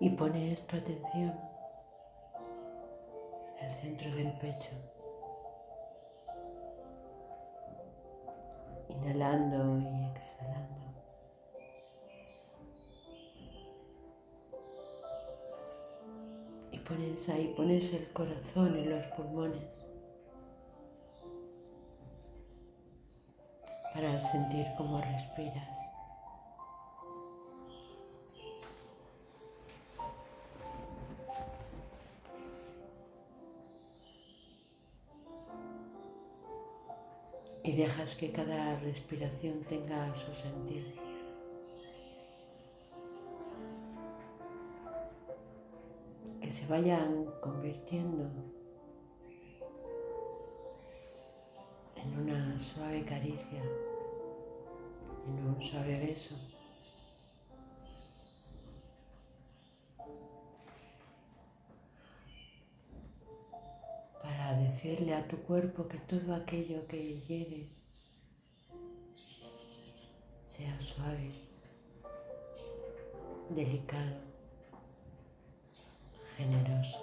Y pones tu atención en el centro del pecho. Inhalando y exhalando. Y pones ahí, pones el corazón en los pulmones. para sentir cómo respiras. Y dejas que cada respiración tenga su sentido. Que se vayan convirtiendo en una suave caricia, en un suave beso. Decirle a tu cuerpo que todo aquello que llegue sea suave, delicado, generoso.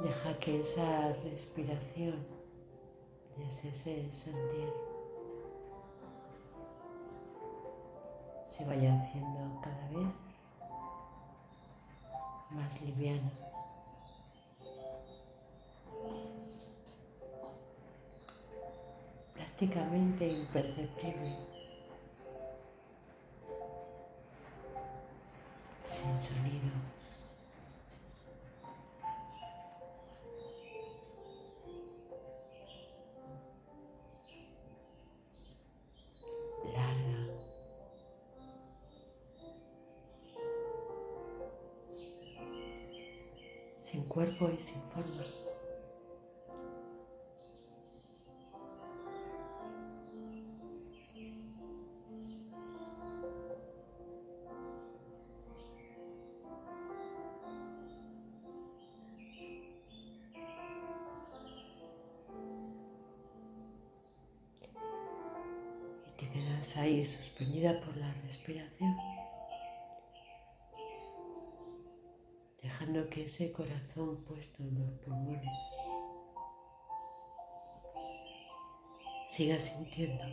Deja que esa respiración y ese sentir se vaya haciendo cada vez más liviana. prácticamente imperceptible, sin sonido. Sin cuerpo y sin forma. Y te quedas ahí suspendida por la respiración. Dejando que ese corazón puesto en los pulmones siga sintiendo